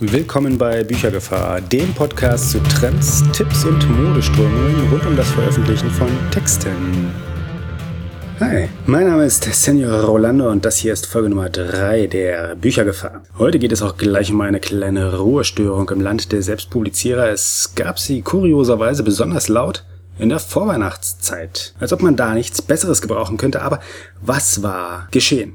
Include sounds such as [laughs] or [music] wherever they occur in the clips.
Willkommen bei Büchergefahr, dem Podcast zu Trends, Tipps und Modeströmungen rund um das Veröffentlichen von Texten. Hi, mein Name ist Senor Rolando und das hier ist Folge Nummer 3 der Büchergefahr. Heute geht es auch gleich um eine kleine Ruhestörung im Land der Selbstpublizierer. Es gab sie kurioserweise besonders laut in der Vorweihnachtszeit. Als ob man da nichts Besseres gebrauchen könnte, aber was war geschehen?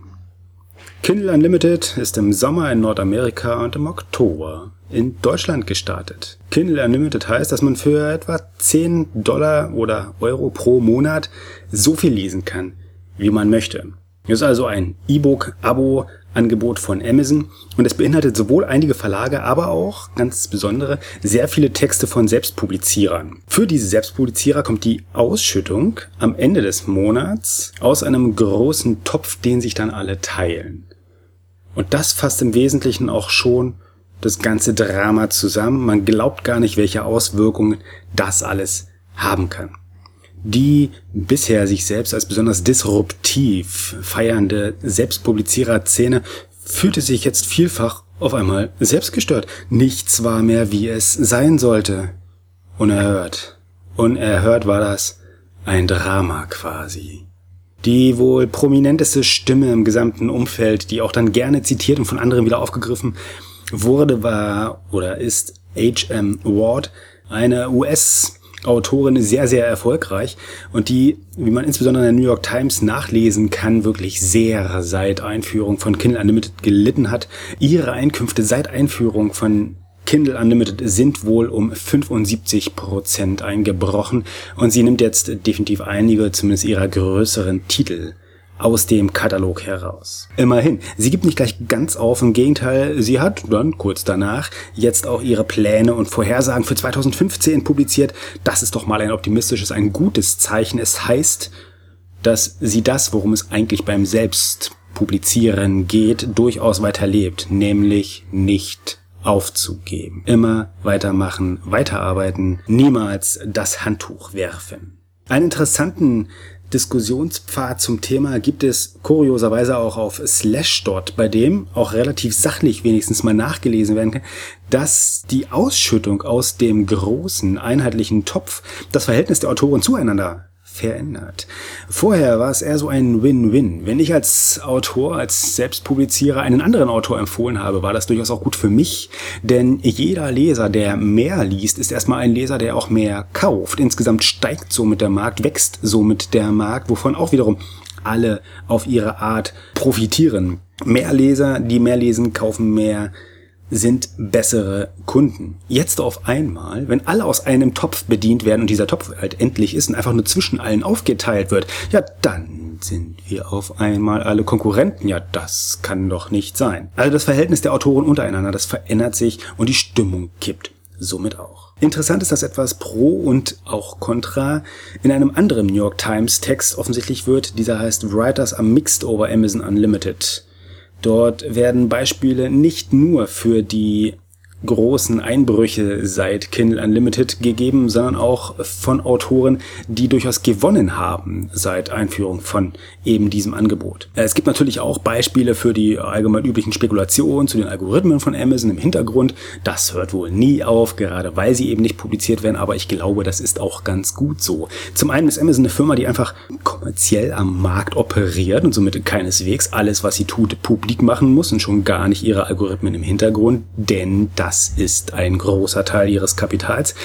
Kindle Unlimited ist im Sommer in Nordamerika und im Oktober in Deutschland gestartet. Kindle Unlimited heißt, dass man für etwa 10 Dollar oder Euro pro Monat so viel lesen kann, wie man möchte. Es ist also ein E-Book-Abo Angebot von Amazon und es beinhaltet sowohl einige Verlage, aber auch ganz besondere sehr viele Texte von Selbstpublizierern. Für diese Selbstpublizierer kommt die Ausschüttung am Ende des Monats aus einem großen Topf, den sich dann alle teilen. Und das fasst im Wesentlichen auch schon das ganze Drama zusammen. Man glaubt gar nicht, welche Auswirkungen das alles haben kann. Die bisher sich selbst als besonders disruptiv feiernde Selbstpublizierer-Szene fühlte sich jetzt vielfach auf einmal selbstgestört. Nichts war mehr, wie es sein sollte. Unerhört. Unerhört war das ein Drama quasi. Die wohl prominenteste Stimme im gesamten Umfeld, die auch dann gerne zitiert und von anderen wieder aufgegriffen wurde, war oder ist H.M. Ward, eine US- Autorin sehr, sehr erfolgreich und die, wie man insbesondere in der New York Times nachlesen kann, wirklich sehr seit Einführung von Kindle Unlimited gelitten hat. Ihre Einkünfte seit Einführung von Kindle Unlimited sind wohl um 75 Prozent eingebrochen und sie nimmt jetzt definitiv einige, zumindest ihrer größeren Titel aus dem Katalog heraus. Immerhin, sie gibt nicht gleich ganz auf, im Gegenteil, sie hat dann kurz danach jetzt auch ihre Pläne und Vorhersagen für 2015 publiziert. Das ist doch mal ein optimistisches, ein gutes Zeichen. Es heißt, dass sie das, worum es eigentlich beim Selbstpublizieren geht, durchaus weiterlebt, nämlich nicht aufzugeben. Immer weitermachen, weiterarbeiten, niemals das Handtuch werfen. Einen interessanten Diskussionspfad zum Thema gibt es kurioserweise auch auf Slashdot, bei dem auch relativ sachlich wenigstens mal nachgelesen werden kann, dass die Ausschüttung aus dem großen einheitlichen Topf das Verhältnis der Autoren zueinander verändert. Vorher war es eher so ein Win-Win. Wenn ich als Autor, als Selbstpublizierer einen anderen Autor empfohlen habe, war das durchaus auch gut für mich, denn jeder Leser, der mehr liest, ist erstmal ein Leser, der auch mehr kauft. Insgesamt steigt somit der Markt, wächst somit der Markt, wovon auch wiederum alle auf ihre Art profitieren. Mehr Leser, die mehr lesen, kaufen mehr sind bessere Kunden. Jetzt auf einmal, wenn alle aus einem Topf bedient werden und dieser Topf halt endlich ist und einfach nur zwischen allen aufgeteilt wird, ja, dann sind wir auf einmal alle Konkurrenten. Ja, das kann doch nicht sein. Also das Verhältnis der Autoren untereinander, das verändert sich und die Stimmung kippt somit auch. Interessant ist, dass etwas Pro und auch Contra in einem anderen New York Times Text offensichtlich wird. Dieser heißt Writers are mixed over Amazon Unlimited. Dort werden Beispiele nicht nur für die großen Einbrüche seit Kindle Unlimited gegeben, sondern auch von Autoren, die durchaus gewonnen haben seit Einführung von eben diesem Angebot. Es gibt natürlich auch Beispiele für die allgemein üblichen Spekulationen zu den Algorithmen von Amazon im Hintergrund. Das hört wohl nie auf, gerade weil sie eben nicht publiziert werden, aber ich glaube, das ist auch ganz gut so. Zum einen ist Amazon eine Firma, die einfach kommerziell am Markt operiert und somit keineswegs alles, was sie tut, publik machen muss und schon gar nicht ihre Algorithmen im Hintergrund, denn das ist ein großer Teil ihres Kapitals.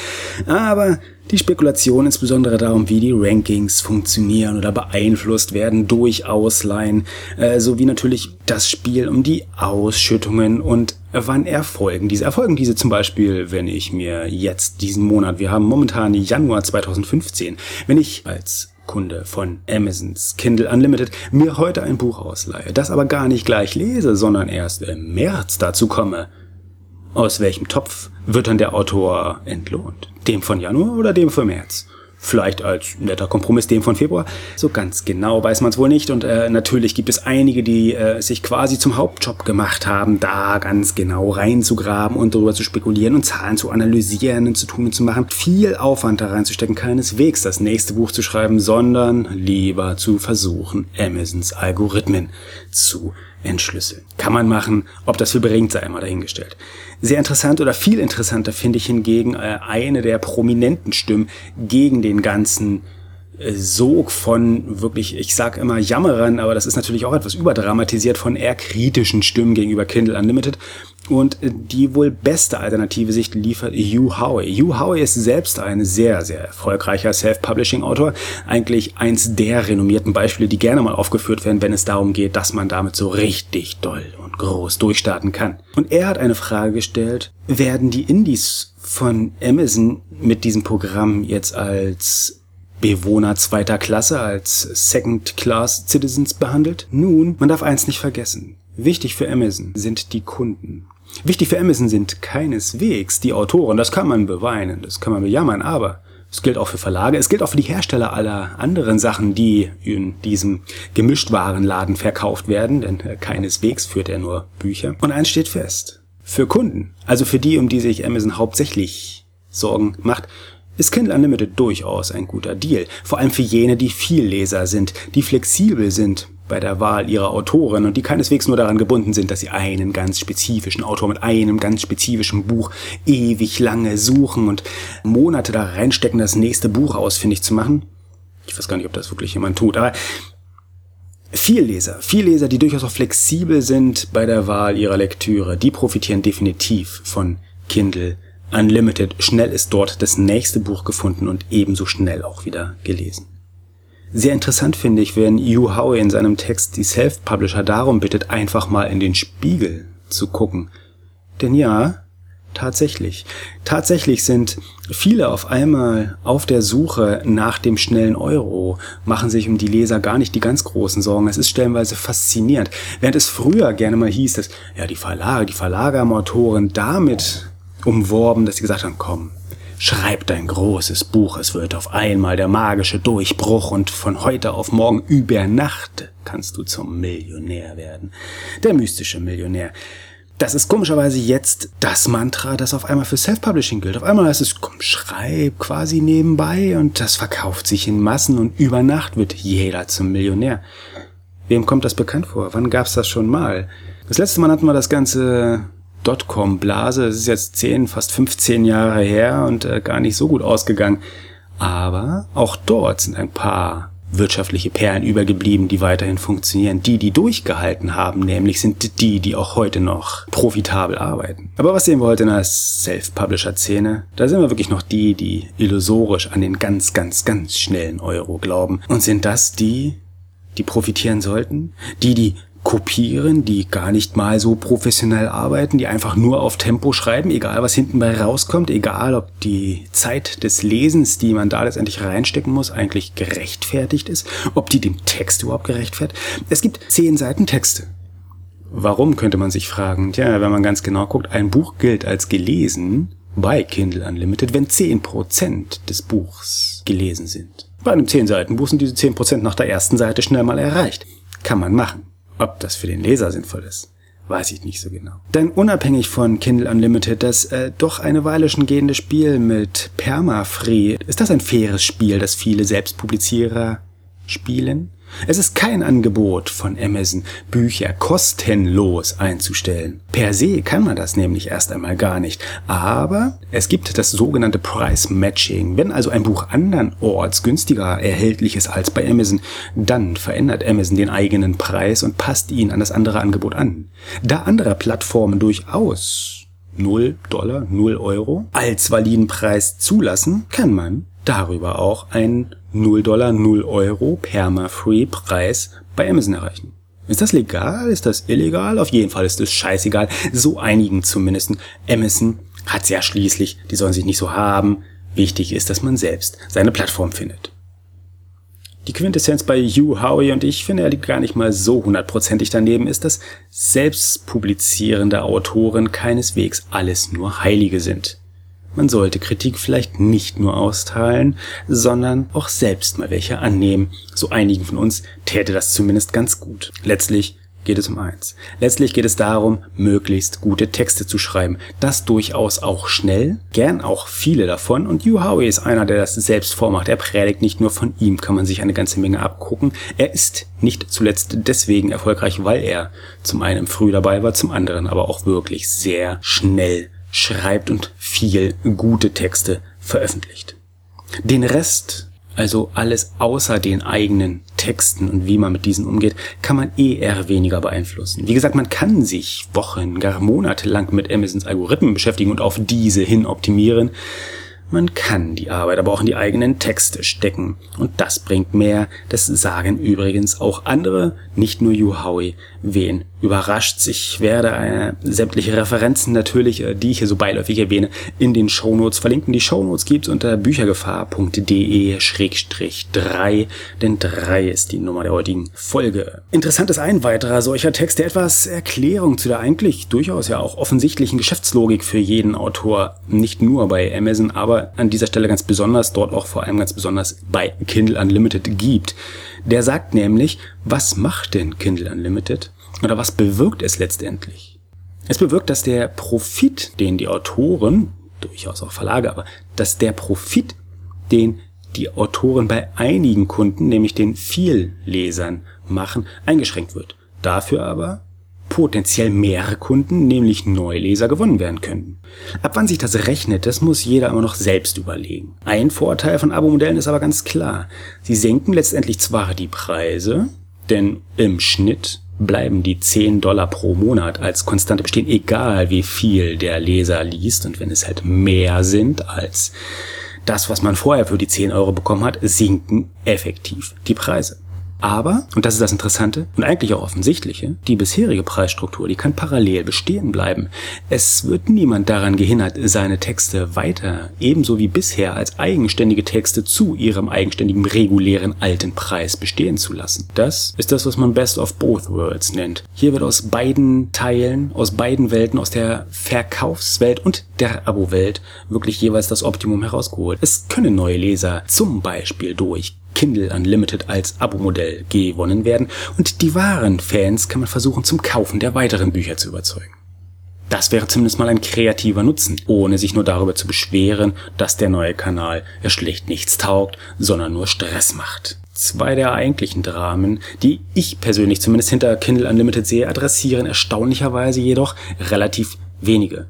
Aber die Spekulation insbesondere darum, wie die Rankings funktionieren oder beeinflusst werden durch Ausleihen, äh, sowie natürlich das Spiel um die Ausschüttungen und wann erfolgen diese. Erfolgen diese zum Beispiel, wenn ich mir jetzt diesen Monat, wir haben momentan Januar 2015, wenn ich als Kunde von Amazons Kindle Unlimited mir heute ein Buch ausleihe, das aber gar nicht gleich lese, sondern erst im März dazu komme. Aus welchem Topf wird dann der Autor entlohnt? Dem von Januar oder dem von März? Vielleicht als netter Kompromiss dem von Februar. So ganz genau weiß man es wohl nicht. Und äh, natürlich gibt es einige, die äh, sich quasi zum Hauptjob gemacht haben, da ganz genau reinzugraben und darüber zu spekulieren und Zahlen zu analysieren und zu tun und zu machen. Viel Aufwand da reinzustecken, keineswegs das nächste Buch zu schreiben, sondern lieber zu versuchen, Amazons Algorithmen zu entschlüsseln. Kann man machen, ob das viel bringt, sei einmal dahingestellt. Sehr interessant oder viel interessanter finde ich hingegen äh, eine der prominenten Stimmen gegen den ganzen Sog von wirklich, ich sag immer Jammerern, aber das ist natürlich auch etwas überdramatisiert von eher kritischen Stimmen gegenüber Kindle Unlimited. Und die wohl beste alternative Sicht liefert Hugh Howey. Hugh Howey ist selbst ein sehr, sehr erfolgreicher Self-Publishing-Autor. Eigentlich eins der renommierten Beispiele, die gerne mal aufgeführt werden, wenn es darum geht, dass man damit so richtig doll und groß durchstarten kann. Und er hat eine Frage gestellt, werden die Indies von Amazon mit diesem Programm jetzt als Bewohner zweiter Klasse als Second-Class-Citizens behandelt? Nun, man darf eins nicht vergessen. Wichtig für Amazon sind die Kunden. Wichtig für Amazon sind keineswegs die Autoren. Das kann man beweinen, das kann man bejammern, aber es gilt auch für Verlage, es gilt auch für die Hersteller aller anderen Sachen, die in diesem Gemischtwarenladen verkauft werden, denn äh, keineswegs führt er nur Bücher. Und eins steht fest. Für Kunden, also für die, um die sich Amazon hauptsächlich Sorgen macht, ist Kindle Unlimited durchaus ein guter Deal. Vor allem für jene, die Vielleser sind, die flexibel sind bei der Wahl ihrer Autoren und die keineswegs nur daran gebunden sind, dass sie einen ganz spezifischen Autor mit einem ganz spezifischen Buch ewig lange suchen und Monate da reinstecken, das nächste Buch ausfindig zu machen. Ich weiß gar nicht, ob das wirklich jemand tut, aber Vielleser, Vielleser, die durchaus auch flexibel sind bei der Wahl ihrer Lektüre, die profitieren definitiv von Kindle Unlimited. Schnell ist dort das nächste Buch gefunden und ebenso schnell auch wieder gelesen. Sehr interessant finde ich, wenn Hugh Howey in seinem Text die Self-Publisher darum bittet, einfach mal in den Spiegel zu gucken. Denn ja, tatsächlich. Tatsächlich sind viele auf einmal auf der Suche nach dem schnellen Euro, machen sich um die Leser gar nicht die ganz großen Sorgen. Es ist stellenweise faszinierend. Während es früher gerne mal hieß, dass ja die Verlage, die Verlage am Autoren damit umworben, dass sie gesagt haben, komm, schreib dein großes Buch, es wird auf einmal der magische Durchbruch und von heute auf morgen über Nacht kannst du zum Millionär werden. Der mystische Millionär. Das ist komischerweise jetzt das Mantra, das auf einmal für Self-Publishing gilt. Auf einmal heißt es, komm, schreib quasi nebenbei und das verkauft sich in Massen und über Nacht wird jeder zum Millionär. Wem kommt das bekannt vor? Wann gab's das schon mal? Das letzte Mal hatten wir das Ganze Dotcom-Blase. Das ist jetzt 10, fast 15 Jahre her und äh, gar nicht so gut ausgegangen. Aber auch dort sind ein paar wirtschaftliche Perlen übergeblieben, die weiterhin funktionieren. Die, die durchgehalten haben, nämlich sind die, die auch heute noch profitabel arbeiten. Aber was sehen wir heute in der Self-Publisher-Szene? Da sind wir wirklich noch die, die illusorisch an den ganz, ganz, ganz schnellen Euro glauben. Und sind das die, die profitieren sollten? Die, die kopieren, die gar nicht mal so professionell arbeiten, die einfach nur auf Tempo schreiben, egal was hinten bei rauskommt, egal ob die Zeit des Lesens, die man da letztendlich reinstecken muss, eigentlich gerechtfertigt ist, ob die dem Text überhaupt gerechtfertigt. Es gibt zehn Seiten Texte. Warum könnte man sich fragen? Tja, wenn man ganz genau guckt, ein Buch gilt als gelesen bei Kindle Unlimited, wenn zehn Prozent des Buchs gelesen sind. Bei einem 10 Seiten Buch sind diese zehn Prozent nach der ersten Seite schnell mal erreicht. Kann man machen. Ob das für den Leser sinnvoll ist, weiß ich nicht so genau. Denn unabhängig von Kindle Unlimited, das äh, doch eine Weile schon gehende Spiel mit Permafree, ist das ein faires Spiel, das viele Selbstpublizierer spielen? Es ist kein Angebot von Amazon, Bücher kostenlos einzustellen. Per se kann man das nämlich erst einmal gar nicht. Aber es gibt das sogenannte Price Matching. Wenn also ein Buch andernorts günstiger erhältlich ist als bei Amazon, dann verändert Amazon den eigenen Preis und passt ihn an das andere Angebot an. Da andere Plattformen durchaus 0 Dollar, 0 Euro als validen Preis zulassen, kann man darüber auch einen 0 Dollar, 0 Euro Perma-Free-Preis bei Amazon erreichen. Ist das legal? Ist das illegal? Auf jeden Fall ist es scheißegal. So einigen zumindest. Amazon hat's ja schließlich. Die sollen sich nicht so haben. Wichtig ist, dass man selbst seine Plattform findet. Die Quintessenz bei Hugh Howey und ich finde, er liegt gar nicht mal so hundertprozentig daneben, ist, dass selbstpublizierende Autoren keineswegs alles nur Heilige sind. Man sollte Kritik vielleicht nicht nur austeilen, sondern auch selbst mal welche annehmen. So einigen von uns täte das zumindest ganz gut. Letztlich geht es um eins. Letztlich geht es darum, möglichst gute Texte zu schreiben. Das durchaus auch schnell, gern auch viele davon. Und Hugh Howey ist einer, der das selbst vormacht. Er predigt nicht nur von ihm, kann man sich eine ganze Menge abgucken. Er ist nicht zuletzt deswegen erfolgreich, weil er zum einen früh dabei war, zum anderen aber auch wirklich sehr schnell schreibt und viel gute Texte veröffentlicht. Den Rest also alles außer den eigenen Texten und wie man mit diesen umgeht, kann man eh eher weniger beeinflussen. Wie gesagt, man kann sich Wochen, gar Monate lang mit Amazons Algorithmen beschäftigen und auf diese hin optimieren. Man kann die Arbeit aber auch in die eigenen Texte stecken. Und das bringt mehr. Das sagen übrigens auch andere, nicht nur Yu Howie. Wen überrascht. Ich werde äh, sämtliche Referenzen natürlich, äh, die ich hier so beiläufig erwähne, in den Shownotes verlinken. Die Shownotes gibt's unter büchergefahr.de-3, denn 3 ist die Nummer der heutigen Folge. Interessant ist ein weiterer solcher Text, der etwas Erklärung zu der eigentlich durchaus ja auch offensichtlichen Geschäftslogik für jeden Autor, nicht nur bei Amazon, aber an dieser Stelle ganz besonders, dort auch vor allem ganz besonders bei Kindle Unlimited gibt. Der sagt nämlich, was macht denn Kindle Unlimited? Oder was bewirkt es letztendlich? Es bewirkt, dass der Profit, den die Autoren, durchaus auch Verlage, aber dass der Profit, den die Autoren bei einigen Kunden, nämlich den Viellesern, machen, eingeschränkt wird. Dafür aber potenziell mehrere Kunden, nämlich Neuleser, gewonnen werden können. Ab wann sich das rechnet, das muss jeder immer noch selbst überlegen. Ein Vorteil von Abo-Modellen ist aber ganz klar. Sie senken letztendlich zwar die Preise, denn im Schnitt bleiben die 10 Dollar pro Monat als Konstante bestehen, egal wie viel der Leser liest. Und wenn es halt mehr sind als das, was man vorher für die 10 Euro bekommen hat, sinken effektiv die Preise. Aber, und das ist das Interessante und eigentlich auch offensichtliche, die bisherige Preisstruktur, die kann parallel bestehen bleiben. Es wird niemand daran gehindert, seine Texte weiter, ebenso wie bisher, als eigenständige Texte zu ihrem eigenständigen regulären alten Preis bestehen zu lassen. Das ist das, was man Best of Both Worlds nennt. Hier wird aus beiden Teilen, aus beiden Welten, aus der Verkaufswelt und der Abo-Welt wirklich jeweils das Optimum herausgeholt. Es können neue Leser zum Beispiel durch Kindle Unlimited als Abo-Modell gewonnen werden und die wahren Fans kann man versuchen zum Kaufen der weiteren Bücher zu überzeugen. Das wäre zumindest mal ein kreativer Nutzen, ohne sich nur darüber zu beschweren, dass der neue Kanal ja schlecht nichts taugt, sondern nur Stress macht. Zwei der eigentlichen Dramen, die ich persönlich zumindest hinter Kindle Unlimited sehe, adressieren erstaunlicherweise jedoch relativ wenige.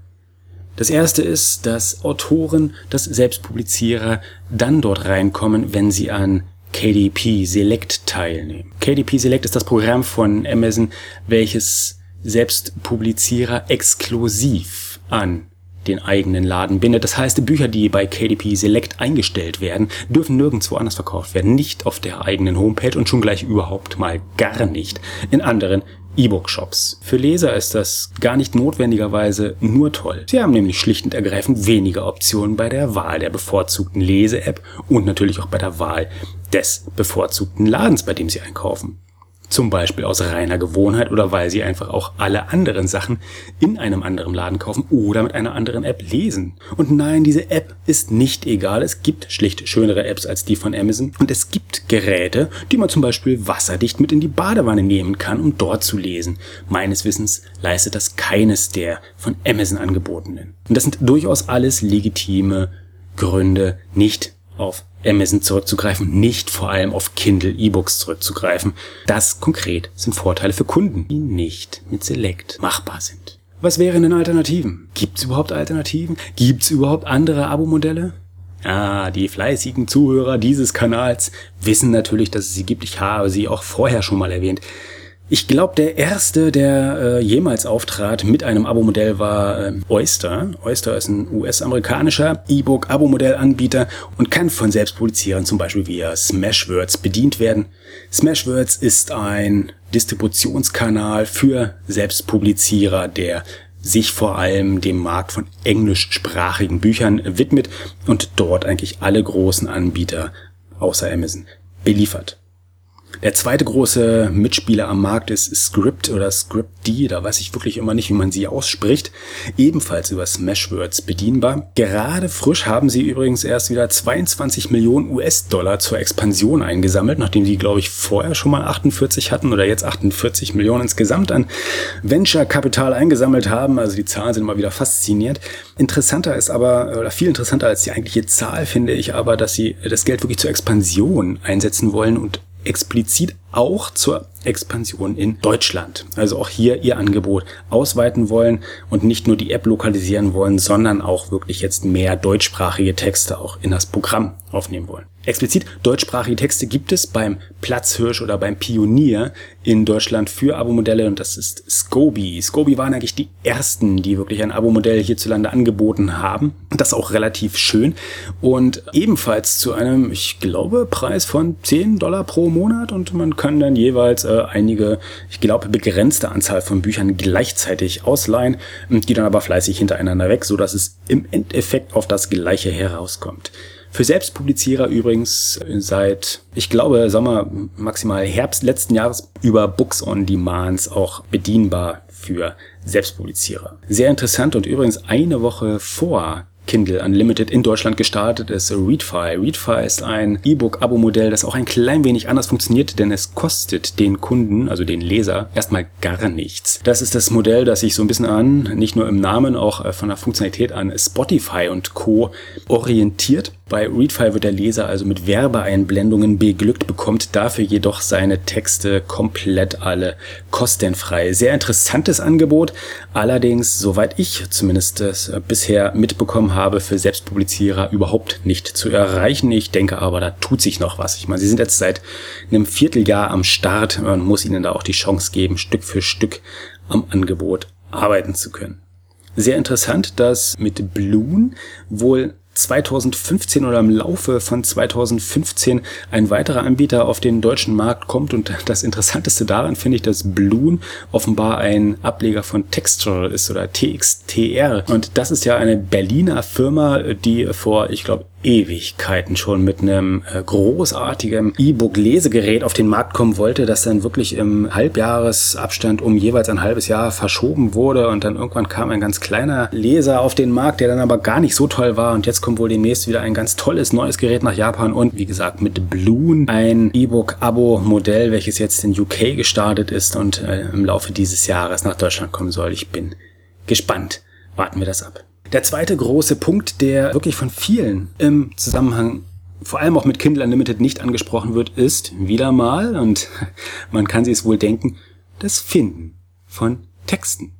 Das erste ist, dass Autoren, dass Selbstpublizierer dann dort reinkommen, wenn sie an KDP Select teilnehmen. KDP Select ist das Programm von Amazon, welches selbst Publizierer exklusiv an den eigenen Laden bindet. Das heißt, Bücher, die bei KDP Select eingestellt werden, dürfen nirgendwo anders verkauft werden. Nicht auf der eigenen Homepage und schon gleich überhaupt mal gar nicht in anderen E-Book-Shops. Für Leser ist das gar nicht notwendigerweise nur toll. Sie haben nämlich schlicht und ergreifend weniger Optionen bei der Wahl der bevorzugten Lese-App und natürlich auch bei der Wahl des bevorzugten Ladens, bei dem Sie einkaufen. Zum Beispiel aus reiner Gewohnheit oder weil sie einfach auch alle anderen Sachen in einem anderen Laden kaufen oder mit einer anderen App lesen. Und nein, diese App ist nicht egal. Es gibt schlicht schönere Apps als die von Amazon. Und es gibt Geräte, die man zum Beispiel wasserdicht mit in die Badewanne nehmen kann, um dort zu lesen. Meines Wissens leistet das keines der von Amazon angebotenen. Und das sind durchaus alles legitime Gründe, nicht auf Amazon zurückzugreifen, nicht vor allem auf Kindle E-Books zurückzugreifen. Das konkret sind Vorteile für Kunden, die nicht mit Select machbar sind. Was wären denn Alternativen? Gibt es überhaupt Alternativen? Gibt es überhaupt andere Abo-Modelle? Ah, die fleißigen Zuhörer dieses Kanals wissen natürlich, dass es sie gibt. Ich habe sie auch vorher schon mal erwähnt. Ich glaube, der erste, der äh, jemals auftrat mit einem Abo-Modell war äh, Oyster. Oyster ist ein US-amerikanischer E-Book-Abo-Modell-Anbieter und kann von Selbstpublizierern zum Beispiel via Smashwords bedient werden. Smashwords ist ein Distributionskanal für Selbstpublizierer, der sich vor allem dem Markt von englischsprachigen Büchern widmet und dort eigentlich alle großen Anbieter außer Amazon beliefert. Der zweite große Mitspieler am Markt ist Script oder Script-D, da weiß ich wirklich immer nicht, wie man sie ausspricht. Ebenfalls über Smashwords bedienbar. Gerade frisch haben sie übrigens erst wieder 22 Millionen US-Dollar zur Expansion eingesammelt, nachdem sie, glaube ich, vorher schon mal 48 hatten oder jetzt 48 Millionen insgesamt an Venture-Kapital eingesammelt haben. Also die Zahlen sind immer wieder faszinierend. Interessanter ist aber, oder viel interessanter als die eigentliche Zahl, finde ich aber, dass sie das Geld wirklich zur Expansion einsetzen wollen und explizit auch zur Expansion in Deutschland. Also auch hier ihr Angebot ausweiten wollen und nicht nur die App lokalisieren wollen, sondern auch wirklich jetzt mehr deutschsprachige Texte auch in das Programm aufnehmen wollen. Explizit deutschsprachige Texte gibt es beim Platzhirsch oder beim Pionier in Deutschland für Abo-Modelle und das ist Scoby. Scoby waren eigentlich die ersten, die wirklich ein Abo-Modell hierzulande angeboten haben. Das auch relativ schön und ebenfalls zu einem, ich glaube, Preis von 10 Dollar pro Monat und man kann dann jeweils äh, einige, ich glaube, begrenzte Anzahl von Büchern gleichzeitig ausleihen, die dann aber fleißig hintereinander weg, so dass es im Endeffekt auf das Gleiche herauskommt. Für Selbstpublizierer übrigens seit, ich glaube, Sommer, maximal Herbst letzten Jahres über Books on Demands auch bedienbar für Selbstpublizierer. Sehr interessant und übrigens eine Woche vor Kindle Unlimited in Deutschland gestartet ist Readfy. Readfy ist ein E-Book-Abo-Modell, das auch ein klein wenig anders funktioniert, denn es kostet den Kunden, also den Leser, erstmal gar nichts. Das ist das Modell, das sich so ein bisschen an, nicht nur im Namen, auch äh, von der Funktionalität an Spotify und Co. orientiert. Bei Readfile wird der Leser also mit Werbeeinblendungen beglückt, bekommt dafür jedoch seine Texte komplett alle kostenfrei. Sehr interessantes Angebot, allerdings, soweit ich zumindest es bisher mitbekommen habe, für Selbstpublizierer überhaupt nicht zu erreichen. Ich denke aber, da tut sich noch was. Ich meine, sie sind jetzt seit einem Vierteljahr am Start. Man muss ihnen da auch die Chance geben, Stück für Stück am Angebot arbeiten zu können. Sehr interessant, dass mit Bloon wohl 2015 oder im Laufe von 2015 ein weiterer Anbieter auf den deutschen Markt kommt. Und [laughs] das Interessanteste daran finde ich, dass Bloon offenbar ein Ableger von Textural ist oder TXTR. Und das ist ja eine Berliner Firma, die vor, ich glaube, Ewigkeiten schon mit einem äh, großartigen E-Book-Lesegerät auf den Markt kommen wollte, das dann wirklich im Halbjahresabstand um jeweils ein halbes Jahr verschoben wurde und dann irgendwann kam ein ganz kleiner Leser auf den Markt, der dann aber gar nicht so toll war und jetzt kommt wohl demnächst wieder ein ganz tolles neues Gerät nach Japan und wie gesagt mit Bloon ein E-Book-Abo-Modell, welches jetzt in UK gestartet ist und äh, im Laufe dieses Jahres nach Deutschland kommen soll. Ich bin gespannt. Warten wir das ab. Der zweite große Punkt, der wirklich von vielen im Zusammenhang vor allem auch mit Kindle Unlimited nicht angesprochen wird, ist wieder mal, und [laughs] man kann sich es wohl denken, das Finden von Texten.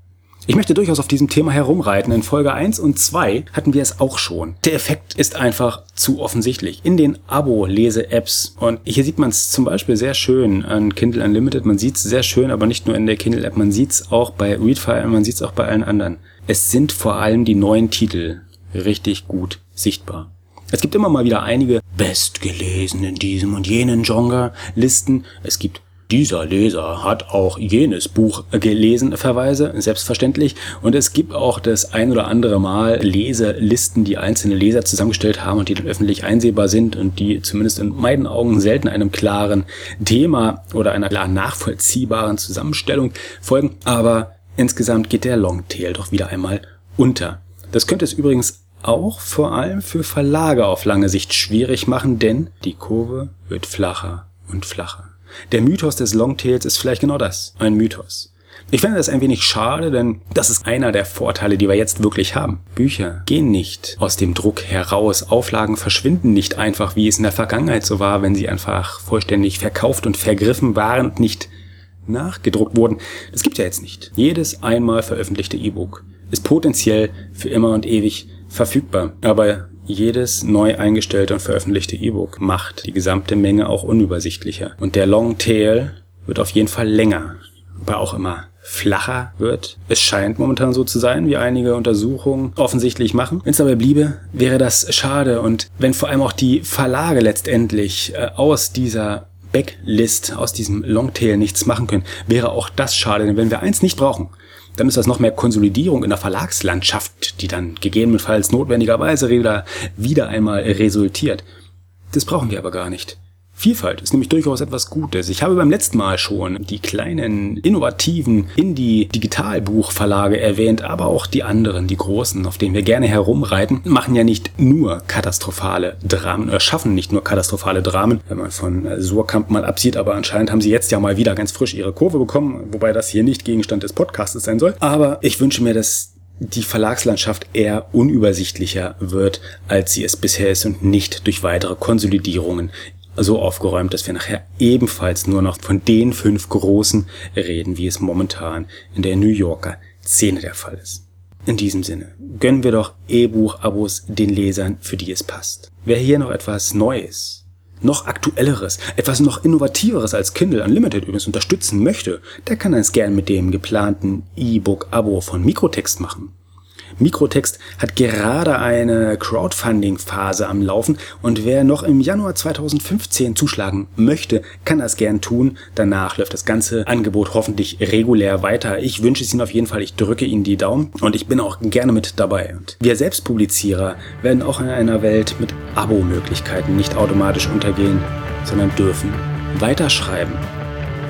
Ich möchte durchaus auf diesem Thema herumreiten. In Folge 1 und 2 hatten wir es auch schon. Der Effekt ist einfach zu offensichtlich. In den Abo-Lese-Apps. Und hier sieht man es zum Beispiel sehr schön an Kindle Unlimited. Man sieht es sehr schön, aber nicht nur in der Kindle-App. Man sieht es auch bei Readfile, man sieht es auch bei allen anderen es sind vor allem die neuen Titel richtig gut sichtbar. Es gibt immer mal wieder einige bestgelesen in diesem und jenen Genre Listen. Es gibt dieser Leser hat auch jenes Buch gelesen, Verweise, selbstverständlich. Und es gibt auch das ein oder andere Mal Leselisten, die einzelne Leser zusammengestellt haben und die dann öffentlich einsehbar sind und die zumindest in meinen Augen selten einem klaren Thema oder einer klar nachvollziehbaren Zusammenstellung folgen. Aber Insgesamt geht der Longtail doch wieder einmal unter. Das könnte es übrigens auch vor allem für Verlage auf lange Sicht schwierig machen, denn die Kurve wird flacher und flacher. Der Mythos des Longtails ist vielleicht genau das, ein Mythos. Ich finde das ein wenig schade, denn das ist einer der Vorteile, die wir jetzt wirklich haben. Bücher gehen nicht aus dem Druck heraus. Auflagen verschwinden nicht einfach, wie es in der Vergangenheit so war, wenn sie einfach vollständig verkauft und vergriffen waren und nicht nachgedruckt wurden. Das gibt ja jetzt nicht. Jedes einmal veröffentlichte E-Book ist potenziell für immer und ewig verfügbar. Aber jedes neu eingestellte und veröffentlichte E-Book macht die gesamte Menge auch unübersichtlicher. Und der Long Tail wird auf jeden Fall länger, aber auch immer flacher wird. Es scheint momentan so zu sein, wie einige Untersuchungen offensichtlich machen. Wenn es dabei bliebe, wäre das schade. Und wenn vor allem auch die Verlage letztendlich äh, aus dieser Backlist aus diesem Longtail nichts machen können, wäre auch das schade. Denn wenn wir eins nicht brauchen, dann ist das noch mehr Konsolidierung in der Verlagslandschaft, die dann gegebenenfalls notwendigerweise wieder, wieder einmal resultiert. Das brauchen wir aber gar nicht. Vielfalt ist nämlich durchaus etwas Gutes. Ich habe beim letzten Mal schon die kleinen, innovativen Indie-Digitalbuchverlage erwähnt, aber auch die anderen, die großen, auf denen wir gerne herumreiten, machen ja nicht nur katastrophale Dramen oder schaffen nicht nur katastrophale Dramen, wenn man von Surkamp mal absieht, aber anscheinend haben sie jetzt ja mal wieder ganz frisch ihre Kurve bekommen, wobei das hier nicht Gegenstand des Podcastes sein soll. Aber ich wünsche mir, dass die Verlagslandschaft eher unübersichtlicher wird, als sie es bisher ist und nicht durch weitere Konsolidierungen so aufgeräumt, dass wir nachher ebenfalls nur noch von den fünf Großen reden, wie es momentan in der New Yorker Szene der Fall ist. In diesem Sinne, gönnen wir doch E-Buch-Abos den Lesern, für die es passt. Wer hier noch etwas Neues, noch aktuelleres, etwas noch innovativeres als Kindle Unlimited übrigens unterstützen möchte, der kann es gern mit dem geplanten E-Book-Abo von Mikrotext machen. Mikrotext hat gerade eine Crowdfunding-Phase am Laufen und wer noch im Januar 2015 zuschlagen möchte, kann das gern tun. Danach läuft das ganze Angebot hoffentlich regulär weiter. Ich wünsche es Ihnen auf jeden Fall, ich drücke Ihnen die Daumen und ich bin auch gerne mit dabei. Und wir Selbstpublizierer werden auch in einer Welt mit Abo-Möglichkeiten nicht automatisch untergehen, sondern dürfen weiterschreiben.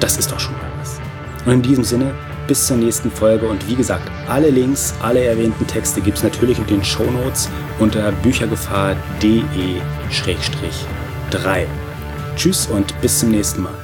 Das ist doch schon mal was. Und in diesem Sinne bis zur nächsten Folge und wie gesagt, alle Links, alle erwähnten Texte gibt es natürlich in den Shownotes unter büchergefahr.de-3. Tschüss und bis zum nächsten Mal.